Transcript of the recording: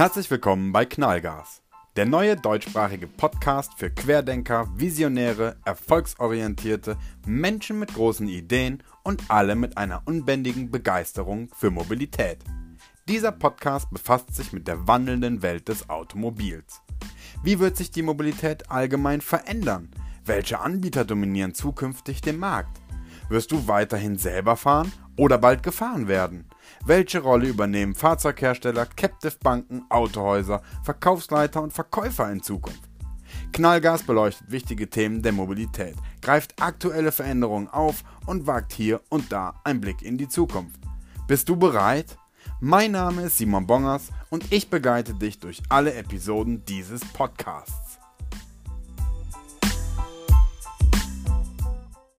Herzlich willkommen bei Knallgas, der neue deutschsprachige Podcast für Querdenker, Visionäre, Erfolgsorientierte, Menschen mit großen Ideen und alle mit einer unbändigen Begeisterung für Mobilität. Dieser Podcast befasst sich mit der wandelnden Welt des Automobils. Wie wird sich die Mobilität allgemein verändern? Welche Anbieter dominieren zukünftig den Markt? Wirst du weiterhin selber fahren oder bald gefahren werden? Welche Rolle übernehmen Fahrzeughersteller, Captive Banken, Autohäuser, Verkaufsleiter und Verkäufer in Zukunft? Knallgas beleuchtet wichtige Themen der Mobilität, greift aktuelle Veränderungen auf und wagt hier und da einen Blick in die Zukunft. Bist du bereit? Mein Name ist Simon Bongers und ich begleite dich durch alle Episoden dieses Podcasts.